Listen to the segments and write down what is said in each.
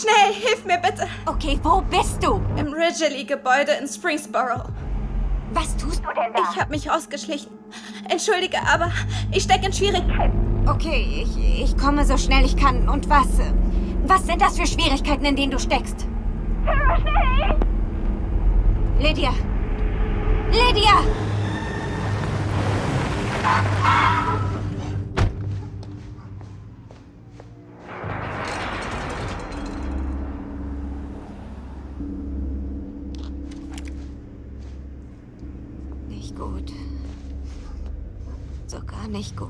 Schnell, hilf mir bitte. Okay, wo bist du? Im Ridgely-Gebäude in Springsboro. Was tust du denn da? Ich habe mich ausgeschlichen. Entschuldige, aber ich stecke in Schwierigkeiten. Okay, ich, ich komme so schnell ich kann. Und was? Was sind das für Schwierigkeiten, in denen du steckst? Schnell! Lydia! Lydia! Nicht Nicht gut.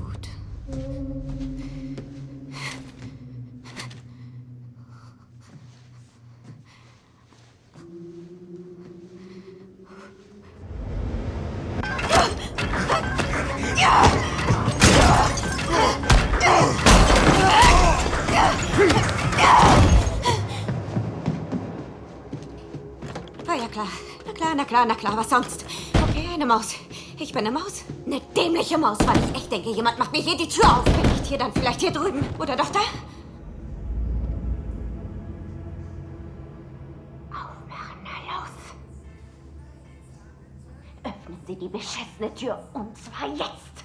War klar. Na klar, na klar, na klar, was sonst? Okay, eine Maus. Ich bin eine Maus. Eine dämliche Maus, weil ich echt denke, jemand macht mir hier die Tür auf. Wenn nicht hier, dann vielleicht hier drüben. Oder doch da? Aufmachen, na los. Öffnen Sie die beschissene Tür. Und zwar jetzt. Jetzt.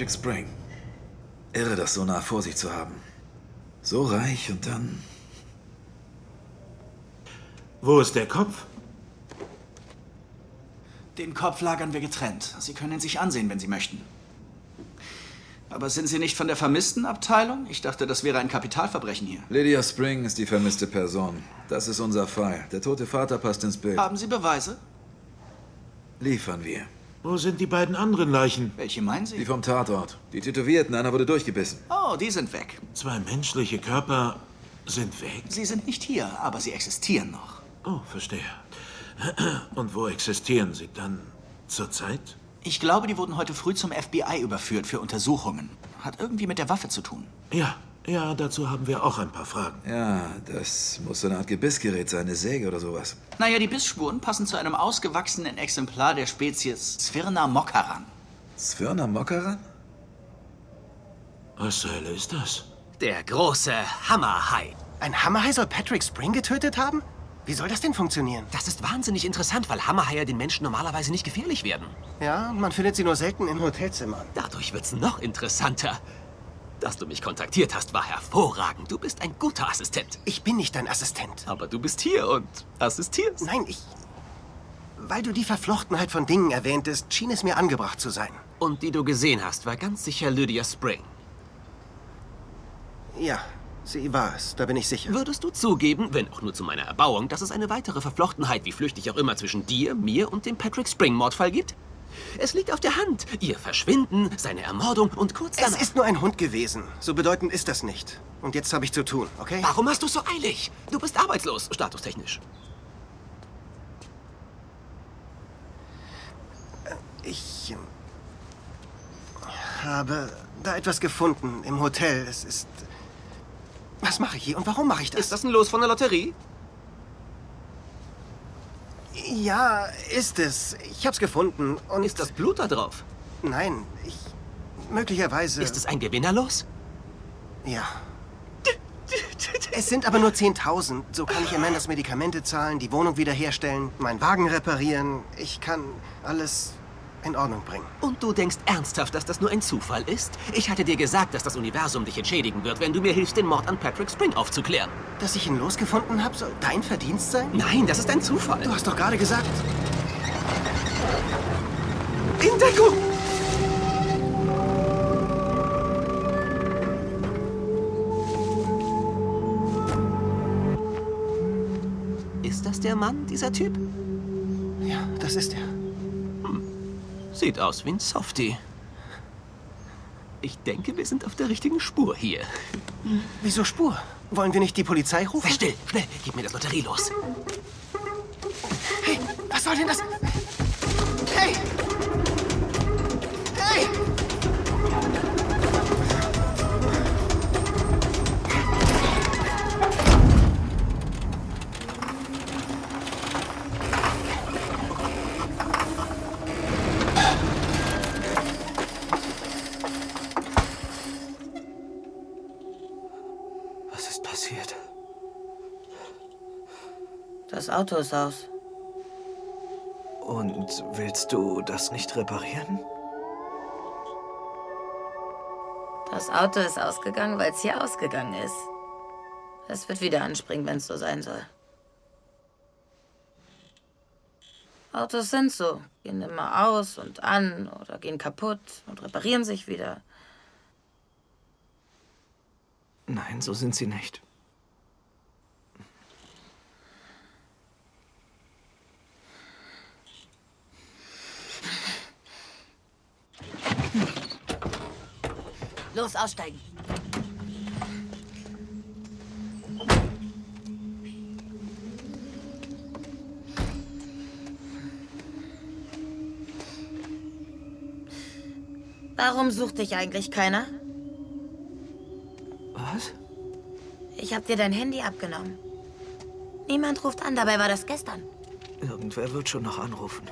Patrick Spring. Irre, das so nah vor sich zu haben. So reich und dann. Wo ist der Kopf? Den Kopf lagern wir getrennt. Sie können ihn sich ansehen, wenn Sie möchten. Aber sind Sie nicht von der vermissten Abteilung? Ich dachte, das wäre ein Kapitalverbrechen hier. Lydia Spring ist die vermisste Person. Das ist unser Fall. Der tote Vater passt ins Bild. Haben Sie Beweise? Liefern wir. Wo sind die beiden anderen Leichen? Welche meinen Die Sie? vom Tatort. Die Tätowierten, einer wurde durchgebissen. Oh, die sind weg. Zwei menschliche Körper sind weg. Sie sind nicht hier, aber sie existieren noch. Oh, verstehe. Und wo existieren sie dann zurzeit? Ich glaube, die wurden heute früh zum FBI überführt für Untersuchungen. Hat irgendwie mit der Waffe zu tun. Ja, ja, dazu haben wir auch ein paar Fragen. Ja, das muss so eine Art Gebissgerät sein, eine Säge oder sowas. Naja, die Bissspuren passen zu einem ausgewachsenen Exemplar der Spezies Sphyrna moccaran. Svirna Mokkaran? Was zur Hölle ist das? Der große Hammerhai. Ein Hammerhai soll Patrick Spring getötet haben? Wie soll das denn funktionieren? Das ist wahnsinnig interessant, weil Hammerhaie den Menschen normalerweise nicht gefährlich werden. Ja, man findet sie nur selten in Hotelzimmern. Dadurch wird's noch interessanter. Dass du mich kontaktiert hast, war hervorragend. Du bist ein guter Assistent. Ich bin nicht dein Assistent. Aber du bist hier und assistierst. Nein, ich. Weil du die Verflochtenheit von Dingen erwähntest, schien es mir angebracht zu sein. Und die du gesehen hast, war ganz sicher Lydia Spring. Ja, sie war es, da bin ich sicher. Würdest du zugeben, wenn auch nur zu meiner Erbauung, dass es eine weitere Verflochtenheit, wie flüchtig auch immer, zwischen dir, mir und dem Patrick Spring-Mordfall gibt? Es liegt auf der Hand. Ihr Verschwinden, seine Ermordung und kurz Es danach... ist nur ein Hund gewesen. So bedeutend ist das nicht. Und jetzt habe ich zu tun, okay? Warum hast du es so eilig? Du bist arbeitslos, statustechnisch. Ich ähm, habe da etwas gefunden im Hotel. Es ist. Was mache ich hier und warum mache ich das? Ist das ein Los von der Lotterie? Ja, ist es. Ich hab's gefunden. Und Ist das Blut da drauf? Nein, ich. Möglicherweise. Ist es ein Gewinnerlos? Ja. Es sind aber nur 10.000. So kann ich Amandas Medikamente zahlen, die Wohnung wiederherstellen, meinen Wagen reparieren. Ich kann alles in Ordnung bringen. Und du denkst ernsthaft, dass das nur ein Zufall ist? Ich hatte dir gesagt, dass das Universum dich entschädigen wird, wenn du mir hilfst, den Mord an Patrick Spring aufzuklären. Dass ich ihn losgefunden habe, soll dein Verdienst sein? Nein, das ist ein Zufall. Du hast doch gerade gesagt. In Deckung! Ist das der Mann, dieser Typ? Ja, das ist er. Sieht aus wie ein Softie. Ich denke, wir sind auf der richtigen Spur hier. Wieso Spur? Wollen wir nicht die Polizei rufen? Sei still, schnell, gib mir das Lotterie los. Hey, was soll denn das? Hey! Hey! Das Auto ist aus. Und willst du das nicht reparieren? Das Auto ist ausgegangen, weil es hier ausgegangen ist. Es wird wieder anspringen, wenn es so sein soll. Autos sind so. Gehen immer aus und an oder gehen kaputt und reparieren sich wieder. Nein, so sind sie nicht. Los, aussteigen. Warum sucht dich eigentlich keiner? Was? Ich hab dir dein Handy abgenommen. Niemand ruft an, dabei war das gestern. Irgendwer wird schon noch anrufen.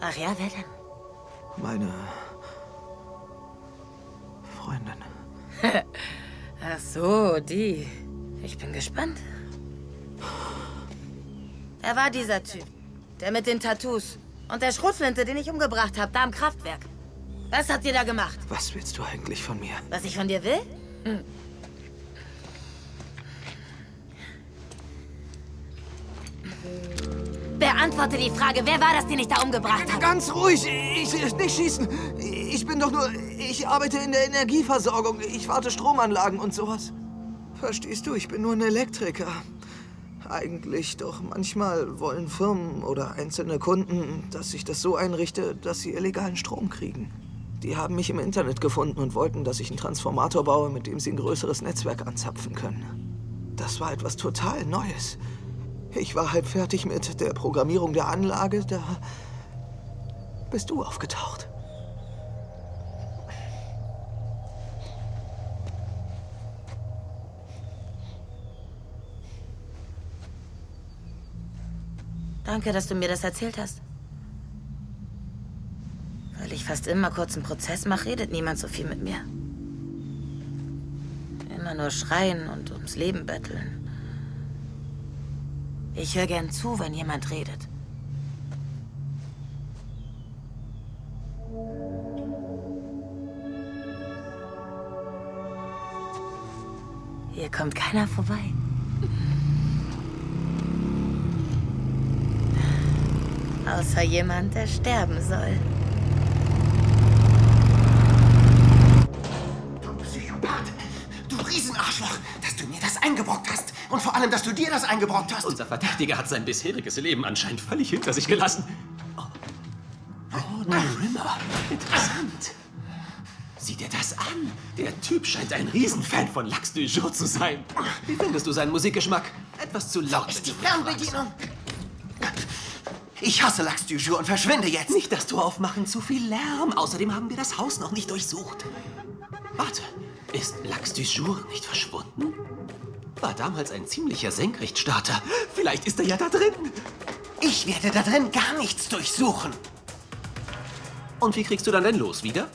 Ach ja, wer denn? Meine Freundin. Ach so, die. Ich bin gespannt. Er war dieser Typ. Der mit den Tattoos. Und der Schrotflinte, den ich umgebracht habe, da am Kraftwerk. Was habt ihr da gemacht? Was willst du eigentlich von mir? Was ich von dir will? Hm. Beantworte die Frage, wer war das, den ich da umgebracht habe? Ganz ruhig, ich, ich nicht schießen. Ich bin doch nur, ich arbeite in der Energieversorgung. Ich warte Stromanlagen und sowas. Verstehst du, ich bin nur ein Elektriker. Eigentlich, doch manchmal wollen Firmen oder einzelne Kunden, dass ich das so einrichte, dass sie illegalen Strom kriegen. Die haben mich im Internet gefunden und wollten, dass ich einen Transformator baue, mit dem sie ein größeres Netzwerk anzapfen können. Das war etwas total Neues. Ich war halb fertig mit der Programmierung der Anlage, da bist du aufgetaucht. Danke, dass du mir das erzählt hast. Weil ich fast immer kurz einen Prozess mache, redet niemand so viel mit mir. Immer nur schreien und ums Leben betteln. Ich höre gern zu, wenn jemand redet. Hier kommt keiner vorbei. Außer jemand, der sterben soll. Du Psychopath! Du Riesenarschloch! Dass du mir das eingebrockt hast! Und vor allem, dass du dir das eingebrockt hast! Unser Verdächtiger hat sein bisheriges Leben anscheinend völlig hinter sich gelassen. Oh, oh na, Rimmer. Interessant. Sieh dir das an. Der Typ scheint ein Riesenfan von Lachs du Jour zu sein. Wie findest du seinen Musikgeschmack? Etwas zu laut. Ist die. Fernbedienung! Ich hasse Lachs du Jour und verschwinde jetzt! Nicht das Tor aufmachen, zu viel Lärm. Außerdem haben wir das Haus noch nicht durchsucht. Warte, ist Lachs du Jour nicht verschwunden? War damals ein ziemlicher Senkrechtstarter. Vielleicht ist er ja da drin. Ich werde da drin gar nichts durchsuchen! Und wie kriegst du dann denn los wieder?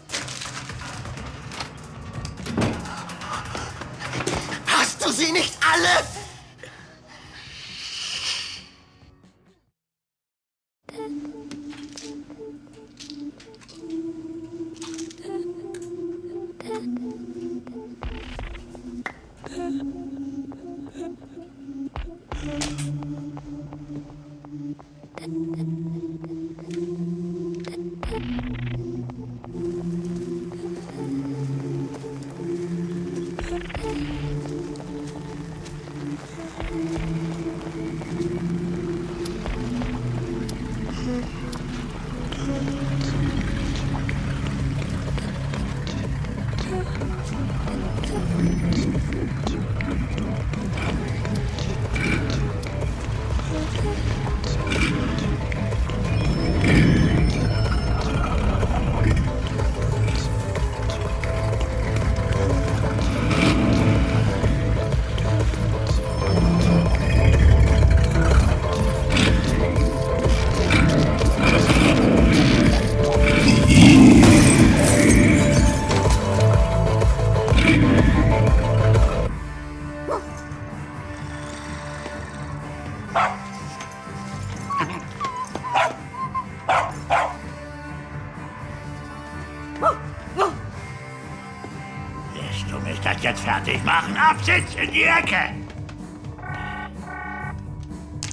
Lässt du mich das jetzt fertig machen? Absitz in die Ecke!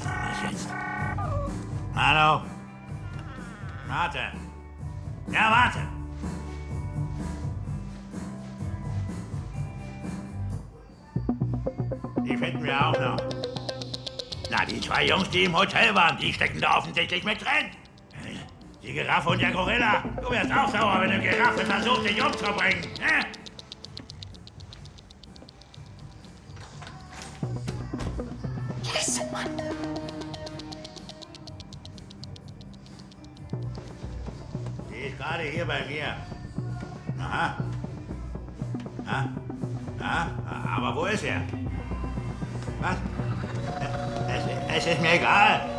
Was jetzt? Hallo? Warte. Ja, warte. Die finden wir auch noch. Na, die zwei Jungs, die im Hotel waren, die stecken da offensichtlich mit drin. Die Giraffe und der Gorilla. Du wärst auch sauer, wenn eine Giraffe versucht, dich umzubringen. Ne? Scheiße, Mann. Die ist gerade hier bei mir. Aha. Ja? Ja? Aber wo ist er? Was? Es, es ist mir egal.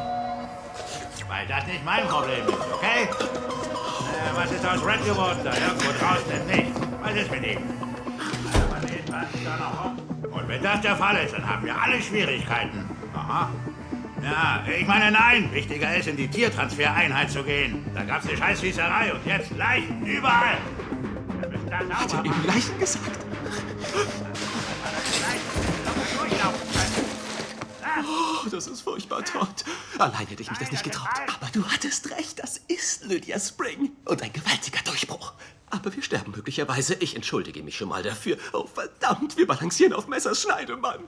Weil das nicht mein Problem ist, okay? Äh, was ist aus Red geworden da? Irgendwo draußen im Nichts. Was ist mit ihm? Aber ist da noch? Und wenn das der Fall ist, dann haben wir alle Schwierigkeiten. Aha. Ja, ich meine, nein. Wichtiger ist, in die Tiertransfereinheit zu gehen. Da gab's eine Scheißschießerei und jetzt Leichen überall. Wir müssen da sauber Hat er eben Leichen gesagt? Oh, das ist furchtbar, Todd. Allein hätte ich mich das nicht getraut. Aber du hattest recht, das ist Lydia Spring. Und ein gewaltiger Durchbruch. Aber wir sterben möglicherweise. Ich entschuldige mich schon mal dafür. Oh, verdammt, wir balancieren auf Messers Schneidemann.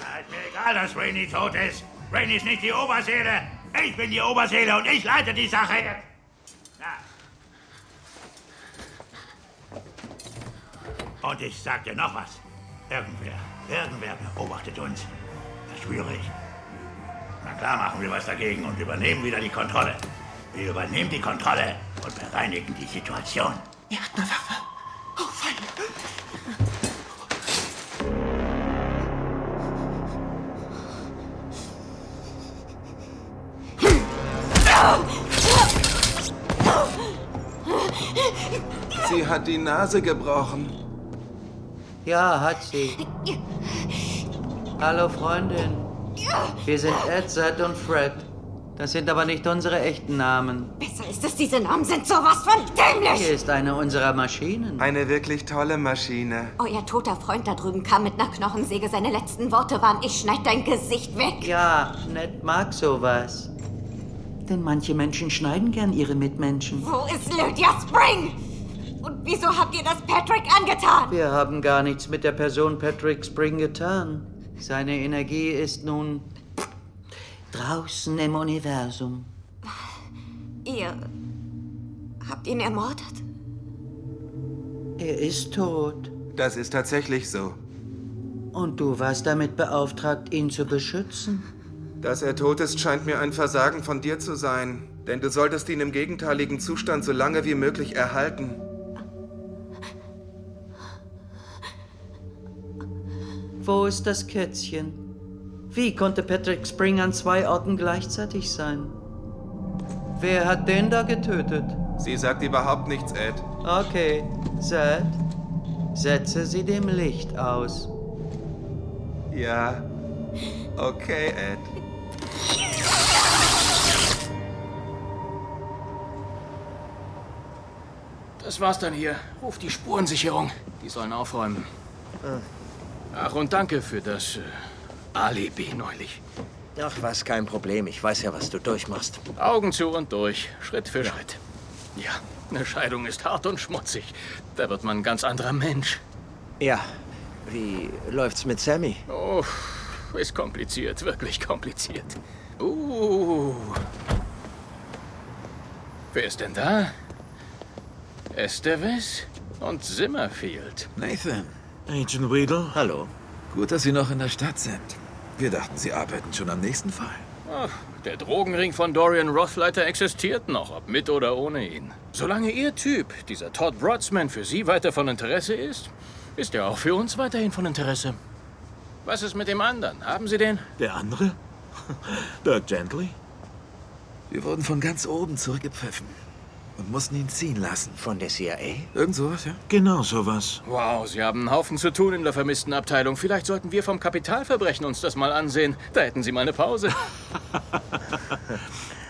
Ja, ist mir egal, dass Rainey tot ist. Rainey ist nicht die Oberseele. Ich bin die Oberseele und ich leite die Sache. Ja. Und ich sag dir noch was. Irgendwer, irgendwer beobachtet uns. Das schwöre ich. Na klar machen wir was dagegen und übernehmen wieder die Kontrolle. Wir übernehmen die Kontrolle und bereinigen die Situation. Er hat eine Waffe. Oh, fein. Sie hat die Nase gebrochen. Ja, hat sie. Hallo, Freundin. Wir sind Ed, Zed und Fred. Das sind aber nicht unsere echten Namen. Besser ist es, diese Namen sind sowas von dämlich! Hier ist eine unserer Maschinen. Eine wirklich tolle Maschine. Euer toter Freund da drüben kam mit einer Knochensäge. Seine letzten Worte waren, ich schneid dein Gesicht weg. Ja, Ned mag sowas. Denn manche Menschen schneiden gern ihre Mitmenschen. Wo ist Lydia Spring? Und wieso habt ihr das Patrick angetan? Wir haben gar nichts mit der Person Patrick Spring getan. Seine Energie ist nun draußen im Universum. Ihr habt ihn ermordet? Er ist tot. Das ist tatsächlich so. Und du warst damit beauftragt, ihn zu beschützen? Dass er tot ist, scheint mir ein Versagen von dir zu sein. Denn du solltest ihn im gegenteiligen Zustand so lange wie möglich erhalten. Wo ist das Kätzchen? Wie konnte Patrick Spring an zwei Orten gleichzeitig sein? Wer hat den da getötet? Sie sagt überhaupt nichts, Ed. Okay, Zed, setze sie dem Licht aus. Ja, Okay, Ed. Das war's dann hier. Ruf die Spurensicherung. Die sollen aufräumen. Ach, und danke für das äh, Alibi neulich. Ach, was, kein Problem. Ich weiß ja, was du durchmachst. Augen zu und durch, Schritt für Schritt. Ja, eine Scheidung ist hart und schmutzig. Da wird man ein ganz anderer Mensch. Ja. Wie läuft's mit Sammy? Oh, ist kompliziert, wirklich kompliziert. Uh. Wer ist denn da? Estevez und Zimmerfield. Nathan. Agent Weedle? Hallo. Gut, dass Sie noch in der Stadt sind. Wir dachten, Sie arbeiten schon am nächsten Fall. Ach, der Drogenring von Dorian Rothleiter existiert noch, ob mit oder ohne ihn. Solange Ihr Typ, dieser Todd Brodsman, für Sie weiter von Interesse ist, ist er auch für uns weiterhin von Interesse. Was ist mit dem anderen? Haben Sie den? Der andere? Dirk Gently? Wir wurden von ganz oben zurückgepfiffen und mussten ihn ziehen lassen. Von der CIA? Irgend sowas, ja? Genau sowas. Wow, Sie haben einen Haufen zu tun in der vermissten Abteilung. Vielleicht sollten wir vom Kapitalverbrechen uns das mal ansehen. Da hätten Sie mal eine Pause.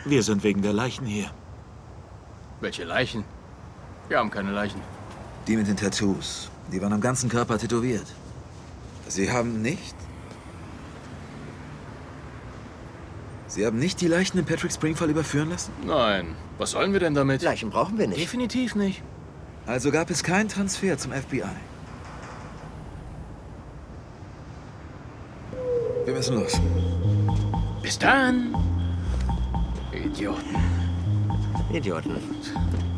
Wir sind wegen der Leichen hier. Welche Leichen? Wir haben keine Leichen. Die mit den Tattoos. Die waren am ganzen Körper tätowiert. Sie haben nicht? Sie haben nicht die Leichen im Patrick Spring-Fall überführen lassen? Nein. Was sollen wir denn damit? Leichen brauchen wir nicht. Definitiv nicht. Also gab es keinen Transfer zum FBI. Wir müssen los. Bis dann. Idioten. Idioten.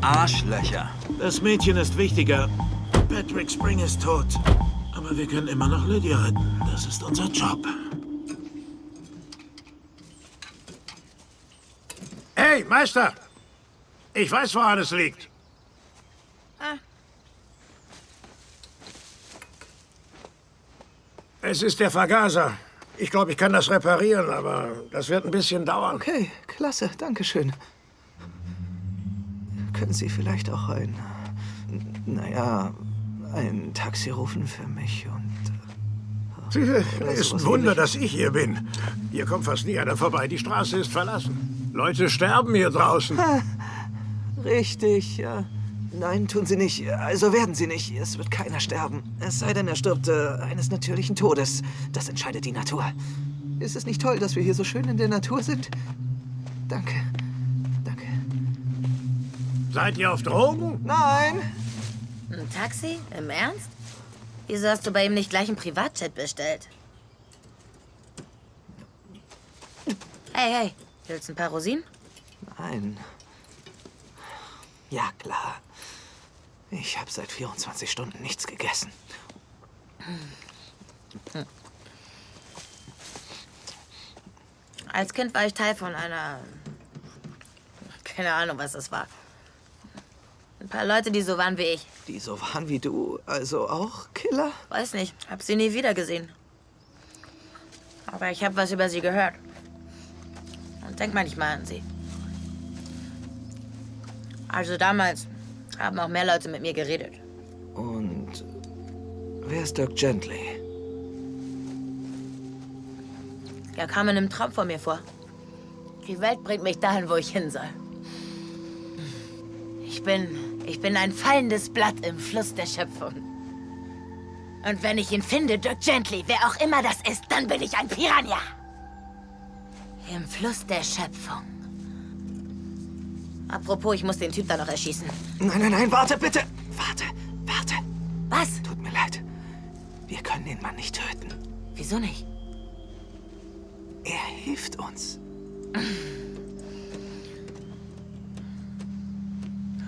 Arschlöcher. Das Mädchen ist wichtiger. Patrick Spring ist tot. Aber wir können immer noch Lydia retten. Das ist unser Job. Hey, Meister! Ich weiß, woran es liegt. Ah. Es ist der Vergaser. Ich glaube, ich kann das reparieren, aber das wird ein bisschen dauern. Okay, klasse, danke schön. Können Sie vielleicht auch ein, naja, ein Taxi rufen für mich und... Sie, Oder ist ein Wunder, dass ich hier bin. Hier kommt fast nie einer vorbei. Die Straße ist verlassen. Leute sterben hier draußen. Ha, richtig, ja. Nein, tun Sie nicht. Also werden Sie nicht. Es wird keiner sterben. Es sei denn, er stirbt äh, eines natürlichen Todes. Das entscheidet die Natur. Ist es nicht toll, dass wir hier so schön in der Natur sind? Danke. Seid ihr auf Drogen? Nein. Ein Taxi? Im Ernst? Wieso hast du bei ihm nicht gleich einen Privatjet bestellt? Hey, hey, willst du ein paar Rosinen? Nein. Ja, klar. Ich habe seit 24 Stunden nichts gegessen. Als Kind war ich Teil von einer. Keine Ahnung, was das war. Ein paar Leute, die so waren wie ich. Die so waren wie du, also auch Killer? Weiß nicht, hab sie nie wieder gesehen. Aber ich habe was über sie gehört. Und denk manchmal an sie. Also damals haben auch mehr Leute mit mir geredet. Und wer ist Dirk Gently? Er kam in einem Traum vor mir vor. Die Welt bringt mich dahin, wo ich hin soll. Ich bin, ich bin ein fallendes Blatt im Fluss der Schöpfung. Und wenn ich ihn finde, Dirk Gently, wer auch immer das ist, dann bin ich ein Piranha. Im Fluss der Schöpfung. Apropos, ich muss den Typ da noch erschießen. Nein, nein, nein, warte bitte. Warte, warte. Was? Tut mir leid. Wir können den Mann nicht töten. Wieso nicht? Er hilft uns.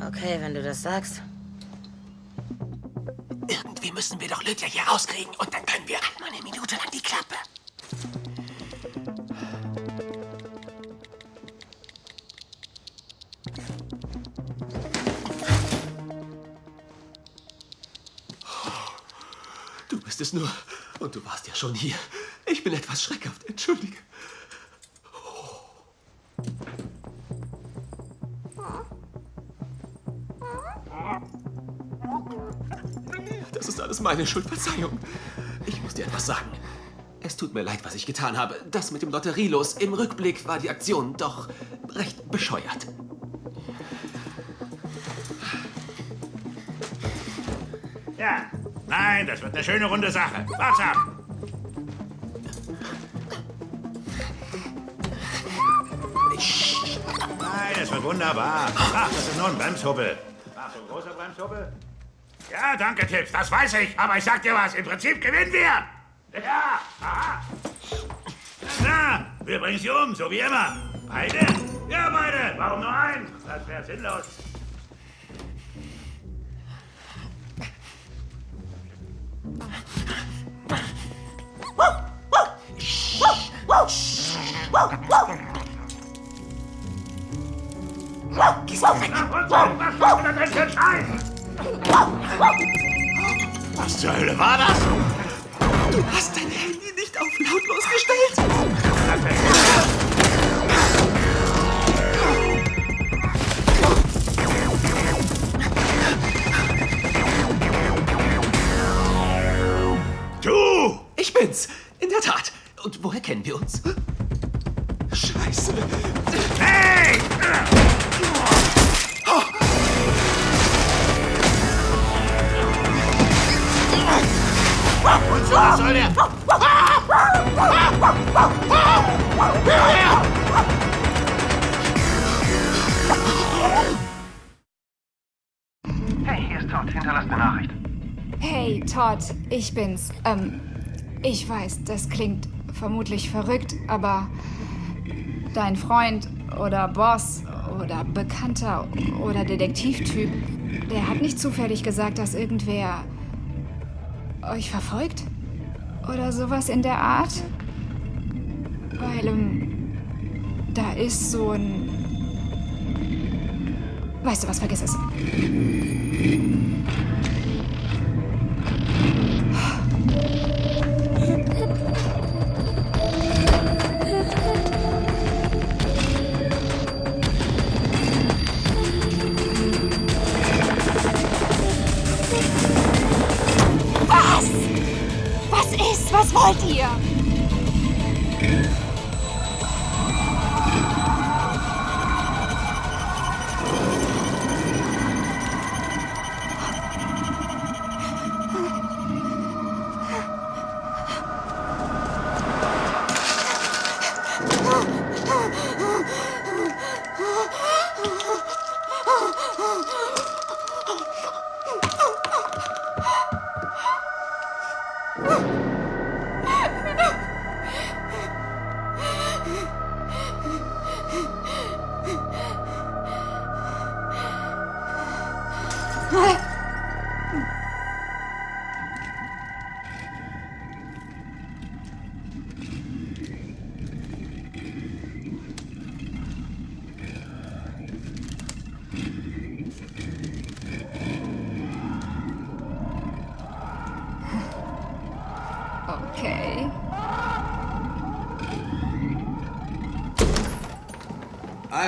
Okay, wenn du das sagst. Irgendwie müssen wir doch Lydia hier rauskriegen und dann können wir einmal eine Minute lang die Klappe. Bist es nur. Und du warst ja schon hier. Ich bin etwas schreckhaft. Entschuldige. Das ist alles meine Schuld. Verzeihung. Ich muss dir etwas sagen. Es tut mir leid, was ich getan habe. Das mit dem Lotterielos. Im Rückblick war die Aktion doch recht bescheuert. Ja. Nein, das wird eine schöne runde Sache. Wart's ab. Nein, das wird wunderbar. Ach, das ist nur ein Bremshubbel. Ach, so ein großer Bremshubbel? Ja, danke, Tipps. Das weiß ich. Aber ich sag dir was. Im Prinzip gewinnen wir. Ja, aha. Na, wir bringen sie um, so wie immer. Beide? Ja, beide. Warum nur ein? Das wäre sinnlos. Gehst du weg! Was zur Hölle war das? Du hast dein Handy nicht auf lautlos gestellt. Bin's. In der Tat. Und woher kennen wir uns? Scheiße. Hey! Und so, was soll der? Hey, hier ist Todd. Hinterlass eine Nachricht. Hey, Todd, ich bin's. Ähm, ich weiß, das klingt vermutlich verrückt, aber dein Freund oder Boss oder Bekannter oder Detektivtyp, der hat nicht zufällig gesagt, dass irgendwer euch verfolgt? Oder sowas in der Art? Weil, ähm, da ist so ein... Weißt du was, vergiss es.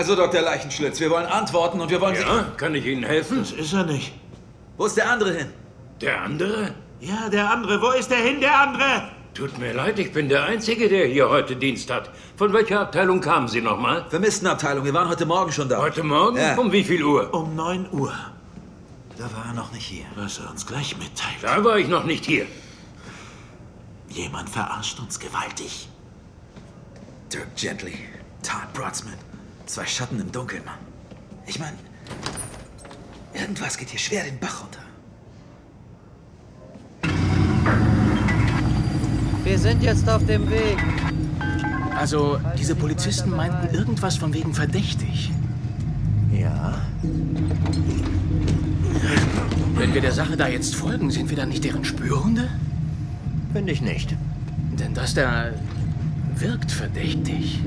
Also, Dr. Leichenschlitz, wir wollen antworten und wir wollen Ja, kann ich Ihnen helfen? Das ist er nicht. Wo ist der andere hin? Der andere? Ja, der andere. Wo ist der hin, der andere? Tut mir leid, ich bin der Einzige, der hier heute Dienst hat. Von welcher Abteilung kamen Sie nochmal? Vermisstenabteilung. Wir waren heute Morgen schon da. Heute Morgen? Ja. Um wie viel Uhr? Um 9 Uhr. Da war er noch nicht hier. Was er uns gleich mitteilt. Da war ich noch nicht hier. Jemand verarscht uns gewaltig. Dirk Gently, Todd Broadsman. Zwei Schatten im Dunkeln, Mann. Ich meine, irgendwas geht hier schwer den Bach runter. Wir sind jetzt auf dem Weg. Also, diese Polizisten meinten irgendwas von wegen verdächtig. Ja. Wenn wir der Sache da jetzt folgen, sind wir dann nicht deren Spürhunde? Finde ich nicht. Denn das da wirkt verdächtig.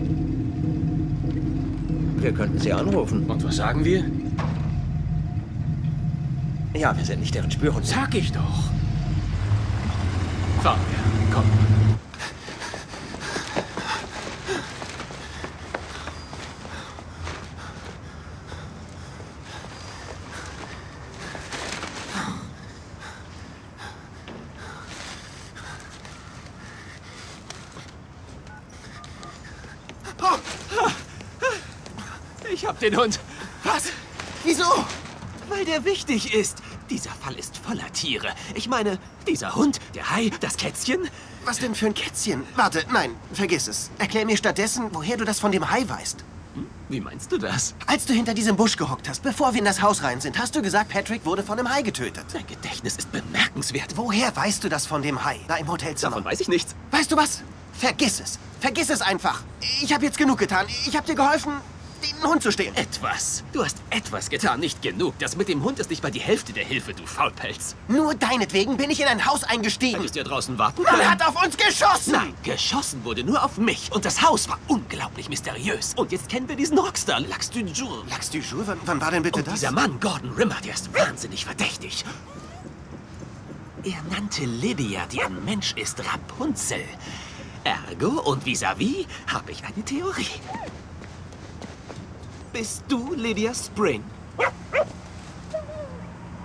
Wir könnten sie anrufen. Und was sagen wir? Ja, wir sind nicht deren Spürhunde. Sag ich doch. Fahren wir. Komm. Ich hab den Hund. Was? Wieso? Weil der wichtig ist. Dieser Fall ist voller Tiere. Ich meine, dieser Hund, der Hai, das Kätzchen. Was denn für ein Kätzchen? Warte, nein, vergiss es. Erklär mir stattdessen, woher du das von dem Hai weißt. Wie meinst du das? Als du hinter diesem Busch gehockt hast, bevor wir in das Haus rein sind, hast du gesagt, Patrick wurde von einem Hai getötet. Dein Gedächtnis ist bemerkenswert. Woher weißt du das von dem Hai, da im Hotelzimmer? Davon weiß ich nichts. Weißt du was? Vergiss es. Vergiss es einfach. Ich habe jetzt genug getan. Ich habe dir geholfen, den Hund zu stehlen. Etwas. Du hast etwas getan, nicht genug. Das mit dem Hund ist nicht mal die Hälfte der Hilfe, du Faulpelz. Nur deinetwegen bin ich in ein Haus eingestiegen. Hättest ja draußen warten Man können. hat auf uns geschossen! Nein, geschossen wurde nur auf mich. Und das Haus war unglaublich mysteriös. Und jetzt kennen wir diesen Rockstar, Lax du Jour. Lax du Jour? Wann, wann war denn bitte Und das? dieser Mann, Gordon Rimmer, der ist wahnsinnig verdächtig. Er nannte Lydia, die ein Mensch ist, Rapunzel. Ergo und vis-à-vis habe ich eine Theorie. Bist du Lydia Spring?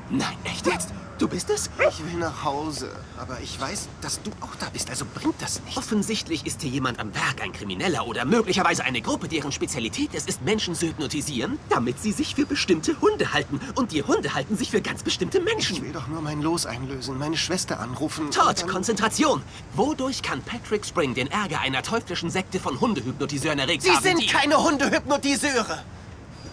Nein, echt jetzt? Du bist es? Ich will nach Hause, aber ich weiß, dass du auch da bist, also bringt das nicht. Offensichtlich ist hier jemand am Werk, ein Krimineller oder möglicherweise eine Gruppe, deren Spezialität es ist, Menschen zu hypnotisieren, damit sie sich für bestimmte Hunde halten. Und die Hunde halten sich für ganz bestimmte Menschen. Ich will doch nur mein Los einlösen, meine Schwester anrufen. Todd, dann- Konzentration! Wodurch kann Patrick Spring den Ärger einer teuflischen Sekte von Hundehypnotiseuren erregt Sie haben? sind die... keine Hundehypnotiseure!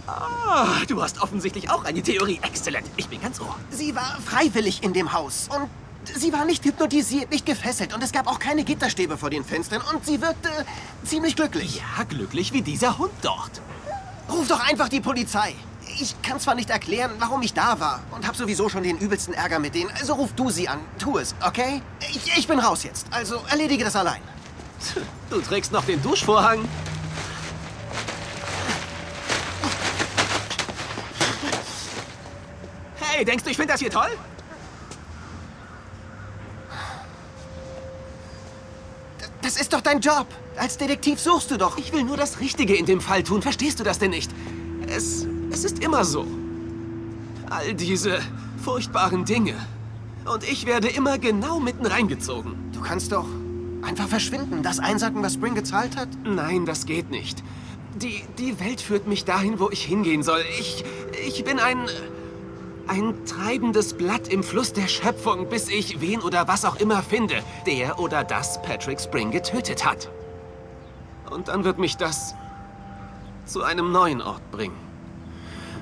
Ah, du hast offensichtlich auch eine Theorie. Exzellent. Ich bin ganz ohr. Sie war freiwillig in dem Haus und sie war nicht hypnotisiert, nicht gefesselt und es gab auch keine Gitterstäbe vor den Fenstern und sie wirkte ziemlich glücklich. Ja, glücklich wie dieser Hund dort. Ruf doch einfach die Polizei. Ich kann zwar nicht erklären, warum ich da war und habe sowieso schon den übelsten Ärger mit denen, also ruf du sie an. Tu es, okay? Ich, ich bin raus jetzt, also erledige das allein. Du trägst noch den Duschvorhang. Hey, denkst du, ich finde das hier toll? Das ist doch dein Job. Als Detektiv suchst du doch. Ich will nur das Richtige in dem Fall tun. Verstehst du das denn nicht? Es, es ist immer so. All diese furchtbaren Dinge. Und ich werde immer genau mitten reingezogen. Du kannst doch einfach verschwinden, das einsacken, was Spring gezahlt hat. Nein, das geht nicht. Die, die Welt führt mich dahin, wo ich hingehen soll. Ich, ich bin ein, ein treibendes Blatt im Fluss der Schöpfung, bis ich wen oder was auch immer finde, der oder das Patrick Spring getötet hat. Und dann wird mich das zu einem neuen Ort bringen.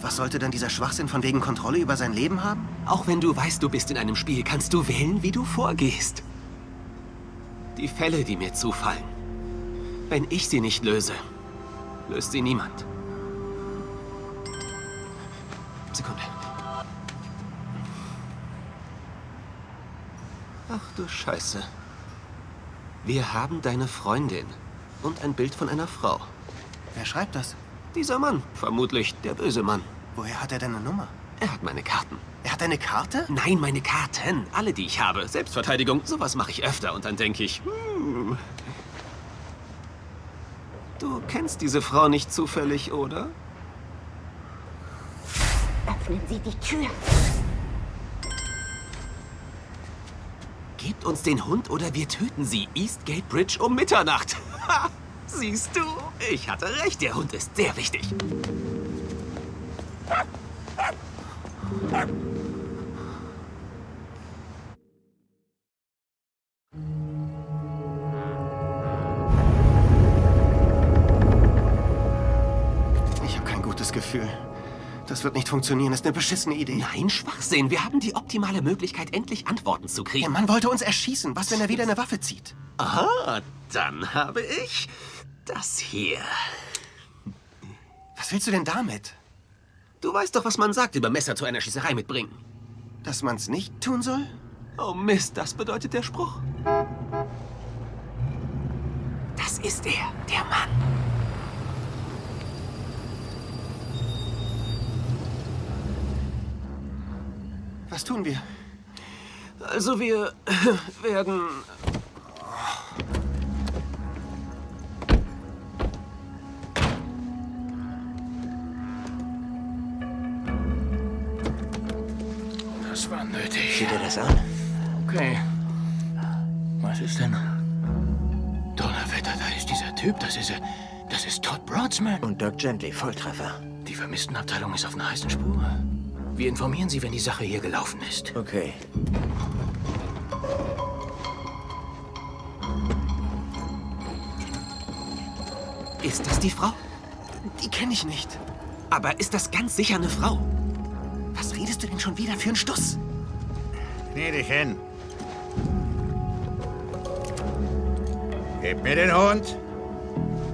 Was sollte dann dieser Schwachsinn von wegen Kontrolle über sein Leben haben? Auch wenn du weißt, du bist in einem Spiel, kannst du wählen, wie du vorgehst. Die Fälle, die mir zufallen. Wenn ich sie nicht löse, löst sie niemand. Sekunde. Ach du Scheiße. Wir haben deine Freundin und ein Bild von einer Frau. Wer schreibt das? Dieser Mann, vermutlich der böse Mann. Woher hat er denn eine Nummer? Er hat meine Karten. Er hat eine Karte? Nein, meine Karten. Alle, die ich habe. Selbstverteidigung, sowas mache ich öfter. Und dann denke ich, hm. Du kennst diese Frau nicht zufällig, oder? Öffnen Sie die Tür. Gebt uns den Hund oder wir töten sie. Eastgate Bridge um Mitternacht. Siehst du? Ich hatte recht, der Hund ist sehr wichtig. Funktionieren. Ist eine beschissene Idee. Nein, Schwachsinn. Wir haben die optimale Möglichkeit, endlich Antworten zu Der kriegen. Mann wollte uns erschießen. Was, wenn er wieder eine Waffe zieht? Aha, dann habe ich das hier. Was willst du denn damit? Du weißt doch, was man sagt über Messer zu einer Schießerei mitbringen. Dass man's nicht tun soll? Oh Mist, das bedeutet der Spruch. Das ist er, der Mann. Was tun wir? Also wir werden... Das war nötig. Sieh dir das an. Okay. Was ist denn? Donnerwetter, da ist dieser Typ. Das ist er. Das Das ist Todd Broadsman. Und Dirk Gently, Volltreffer. Die Vermisstenabteilung ist auf einer heißen Spur. Wir informieren Sie, wenn die Sache hier gelaufen ist. Okay. Ist das die Frau? Die kenne ich nicht. Aber ist das ganz sicher eine Frau? Was redest du denn schon wieder für einen Stuss? Knie dich hin. Gib mir den Hund,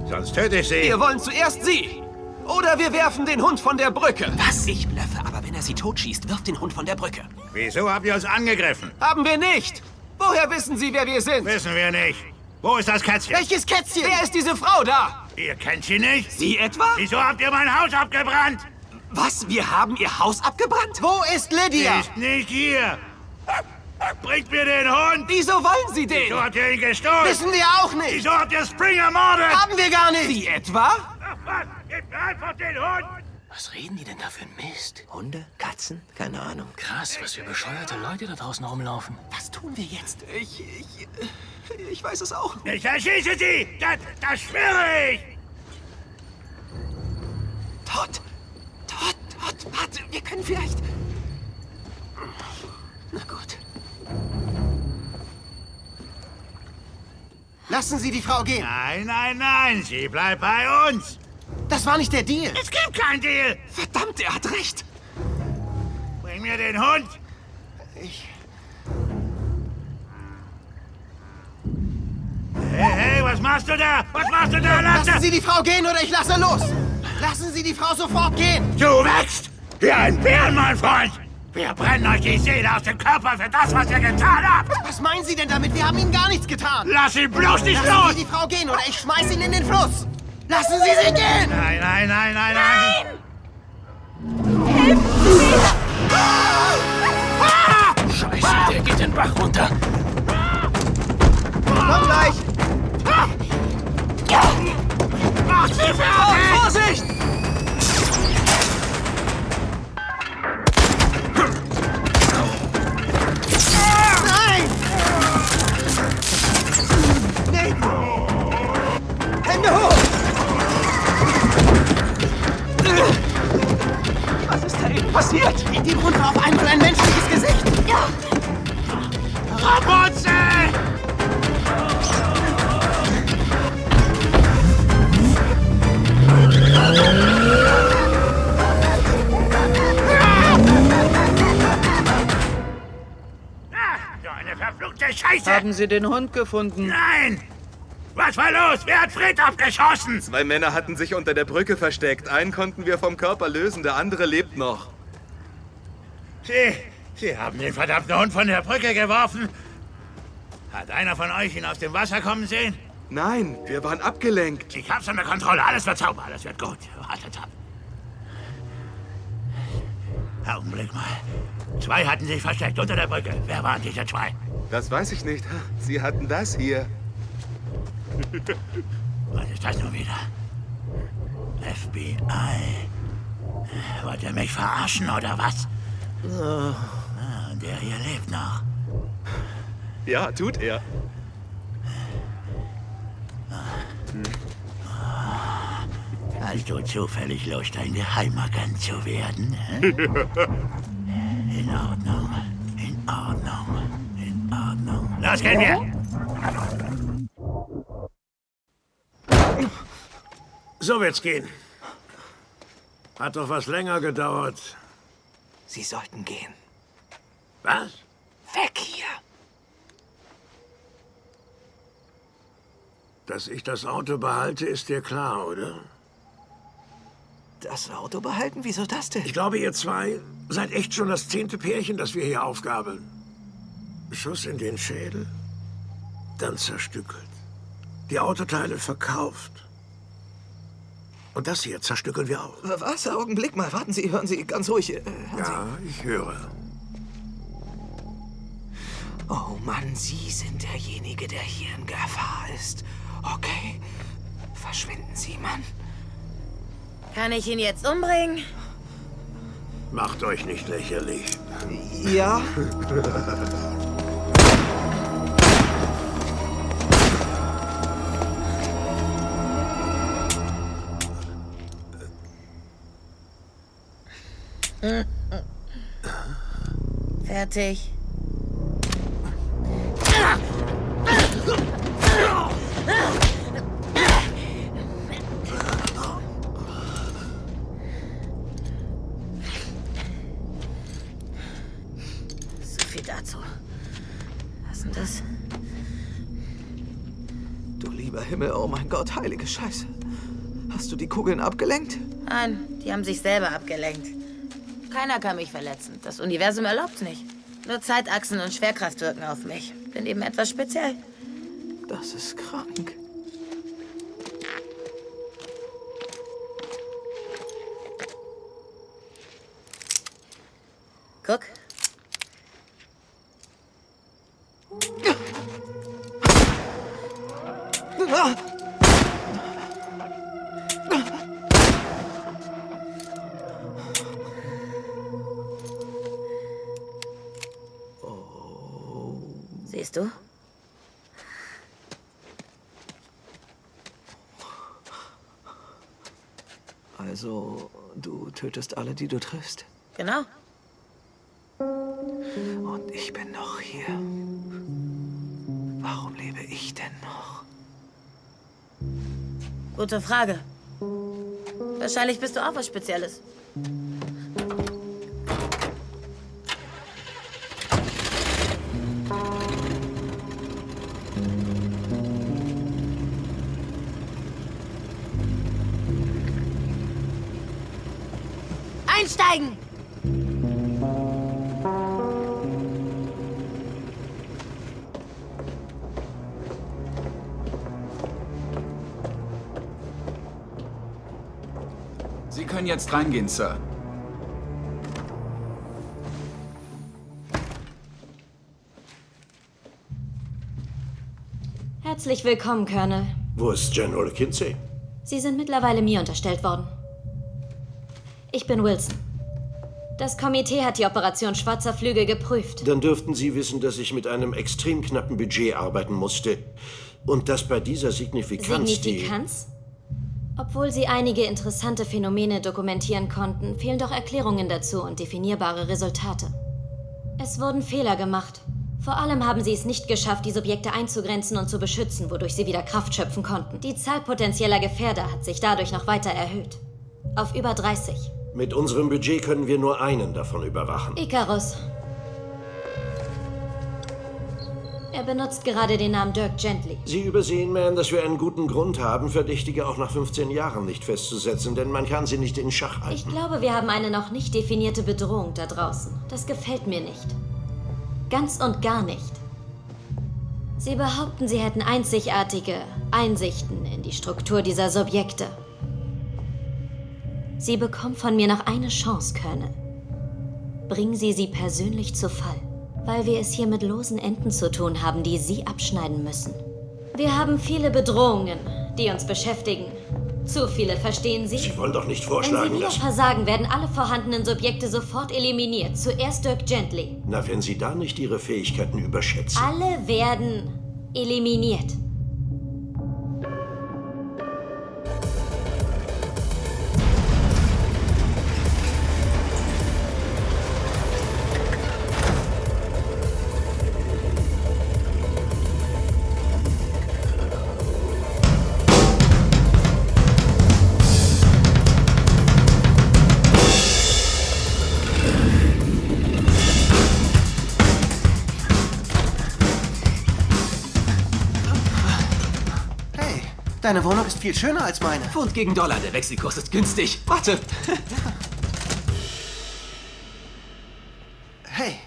sonst töte ich sie. Wir wollen zuerst Sie. Oder wir werfen den Hund von der Brücke. Was? Ich er sie totschießt, wirft den Hund von der Brücke. Wieso habt ihr uns angegriffen? Haben wir nicht. Woher wissen Sie, wer wir sind? Wissen wir nicht. Wo ist das Kätzchen? Welches Kätzchen? Wer ist diese Frau da? Ihr kennt sie nicht? Sie etwa? Wieso habt ihr mein Haus abgebrannt? Was? Wir haben Ihr Haus abgebrannt? Wo ist Lydia? Sie ist nicht hier. Bringt mir den Hund! Wieso wollen Sie den? Wieso habt ihr ihn gestohlen? Wissen wir auch nicht. Wieso habt ihr Spring ermordet? Haben wir gar nicht. Sie etwa? Was? Gebt mir einfach den Hund! Was reden die denn da für ein Mist? Hunde? Katzen? Keine Ahnung. Krass, was für bescheuerte Leute da draußen rumlaufen. Was tun wir jetzt? Ich, ich, ich weiß es auch. Ich erschieße sie! Das, das schwöre ich! Todd! Todd, Todd, warte, wir können vielleicht... Na gut. Lassen Sie die Frau gehen. Nein, nein, nein, sie bleibt bei uns! Das war nicht der Deal. Es gibt keinen Deal! Verdammt, er hat recht. Bring mir den Hund! Ich... Hey, hey, was machst du da? Was machst du da, Lasse? Lassen Sie die Frau gehen oder ich lasse los. Lassen Sie die Frau sofort gehen. Du wächst! Wie ein Bären, mein Freund! Wir brennen euch die Seele aus dem Körper für das, was ihr getan habt! Was meinen Sie denn damit? Wir haben Ihnen gar nichts getan. Lass ihn bloß nicht Lassen los! Sie die Frau gehen oder ich schmeiß ihn in den Fluss. Lassen Sie sie gehen! Nein, nein, nein, nein, nein! Scheiße, der geht den Bach runter. Komm gleich! Mach sie fertig! Vorsicht! Passiert? In dem Hund war auf einmal ein menschliches Gesicht. Ja. Rabotze! Ah, so eine verfluchte Scheiße! Haben Sie den Hund gefunden? Nein! Was war los? Wer hat Fred abgeschossen? Zwei Männer hatten sich unter der Brücke versteckt. Einen konnten wir vom Körper lösen, der andere lebt noch. Sie, Sie haben den verdammten Hund von der Brücke geworfen. Hat einer von euch ihn aus dem Wasser kommen sehen? Nein, wir waren abgelenkt. Ich hab's unter Kontrolle. Alles wird sauber. Alles wird gut. Wartet ab. Augenblick mal. Zwei hatten sich versteckt unter der Brücke. Wer waren diese zwei? Das weiß ich nicht. Sie hatten das hier. Was ist das nun wieder? FBI. Wollt ihr mich verarschen oder was? Ah, der hier lebt noch. Ja, tut er. Hast du zufällig Lust, ein Geheimagent zu werden? In Ordnung. In Ordnung. In Ordnung. Los, gehen wir! So wird's gehen. Hat doch was länger gedauert. Sie sollten gehen. Was? Weg hier. Dass ich das Auto behalte, ist dir klar, oder? Das Auto behalten? Wieso das denn? Ich glaube, ihr zwei seid echt schon das zehnte Pärchen, das wir hier aufgabeln. Schuss in den Schädel, dann zerstückelt. Die Autoteile verkauft. Und das hier zerstückeln wir auch. Was? Augenblick mal. Warten Sie, hören Sie ganz ruhig. Äh, hören Ja, ich höre. Sie. Oh Mann, Sie sind derjenige, der hier in Gefahr ist. Okay. Verschwinden Sie, Mann. Kann ich ihn jetzt umbringen? Macht euch nicht lächerlich. Ja? Fertig. So viel dazu. Was ist denn das? Du lieber Himmel, oh mein Gott, heilige Scheiße. Hast du die Kugeln abgelenkt? Nein, die haben sich selber abgelenkt. Keiner kann mich verletzen. Das Universum erlaubt's nicht. Nur Zeitachsen und Schwerkraft wirken auf mich. Bin eben etwas speziell. Das ist krank. Guck. Siehst Also, du tötest alle, die du triffst. Genau. Und ich bin noch hier. Warum lebe ich denn noch? Gute Frage. Wahrscheinlich bist du auch was Spezielles. Jetzt reingehen, Sir. Herzlich willkommen, Colonel. Wo ist General Kinsey? Sie sind mittlerweile mir unterstellt worden. Ich bin Wilson. Das Komitee hat die Operation Schwarzer Flügel geprüft. Dann dürften Sie wissen, dass ich mit einem extrem knappen Budget arbeiten musste. Und dass bei dieser Signifikanz, Signifikanz? Obwohl Sie einige interessante Phänomene dokumentieren konnten, fehlen doch Erklärungen dazu und definierbare Resultate. Es wurden Fehler gemacht. Vor allem haben Sie es nicht geschafft, die Subjekte einzugrenzen und zu beschützen, wodurch sie wieder Kraft schöpfen konnten. Die Zahl potenzieller Gefährder hat sich dadurch noch weiter erhöht. Auf über 30. die... Mit unserem Budget können wir nur einen davon überwachen. Icarus. Er benutzt gerade den Namen Dirk Gently. Sie übersehen, Ma'am, dass wir einen guten Grund haben, Verdächtige auch nach 15 Jahren nicht festzusetzen, denn man kann sie nicht in Schach halten. Ich glaube, wir haben eine noch nicht definierte Bedrohung da draußen. Das gefällt mir nicht. Ganz und gar nicht. Sie behaupten, sie hätten einzigartige Einsichten in die Struktur dieser Subjekte. Sie bekommen von mir noch eine Chance, Colonel. Bringen Sie sie persönlich zu Fall, weil wir es hier mit losen Enden zu tun haben, die Sie abschneiden müssen. Wir haben viele Bedrohungen, die uns beschäftigen. Zu viele, verstehen Sie? Sie wollen doch nicht Wenn vorschlagen, Sie wieder dass... versagen, werden alle vorhandenen Subjekte sofort eliminiert. Zuerst Dirk Gently. Na, wenn Sie da nicht Ihre Fähigkeiten überschätzen. Alle werden eliminiert. Deine Wohnung ist viel schöner als meine. Pfund gegen Dollar, der Wechselkurs ist günstig. Warte. Hey,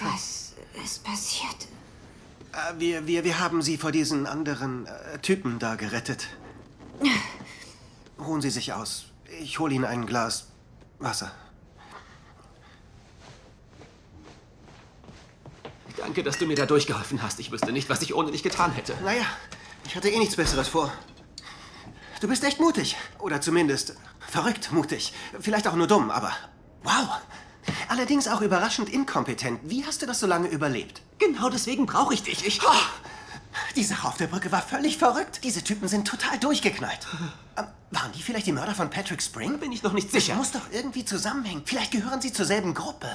Was ist passiert? äh, wir, wir, wir haben Sie vor diesen anderen äh, Typen da gerettet. Ruhen Sie sich aus. Ich hole Ihnen ein Glas Wasser. Danke, dass du mir da durchgeholfen hast. Ich wüsste nicht, was ich ohne dich getan hätte. Naja, ich hatte eh nichts Besseres vor. Du bist echt mutig. Oder zumindest verrückt mutig. Vielleicht auch nur dumm, aber wow. Allerdings auch überraschend inkompetent. Wie hast du das so lange überlebt? Genau deswegen brauche ich dich. Ich. Die Sache auf der Brücke war völlig verrückt. Diese Typen sind total durchgeknallt. Ähm, waren die vielleicht die Mörder von Patrick Spring? Bin ich noch nicht sicher. Das muss doch irgendwie zusammenhängen. Vielleicht gehören sie zur selben Gruppe.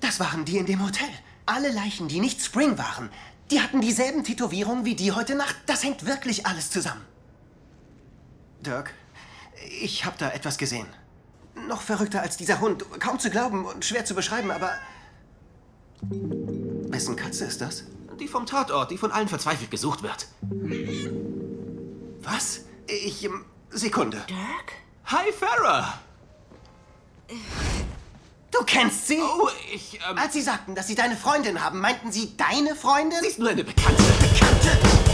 Das waren die in dem Hotel. Alle Leichen, die nicht Spring waren, die hatten dieselben Tätowierungen wie die heute Nacht. Das hängt wirklich alles zusammen. Dirk, ich habe da etwas gesehen. Noch verrückter als dieser Hund. Kaum zu glauben und schwer zu beschreiben, aber... Wessen Katze ist das? Die vom Tatort, die von allen verzweifelt gesucht wird. Was? Ich... Ähm, Sekunde. Dirk? Hi, Farah! Du kennst sie? Oh, ich, ähm... Als sie sagten, dass sie deine Freundin haben, meinten sie deine Freundin? Sie ist nur eine Bekannte. Bekannte?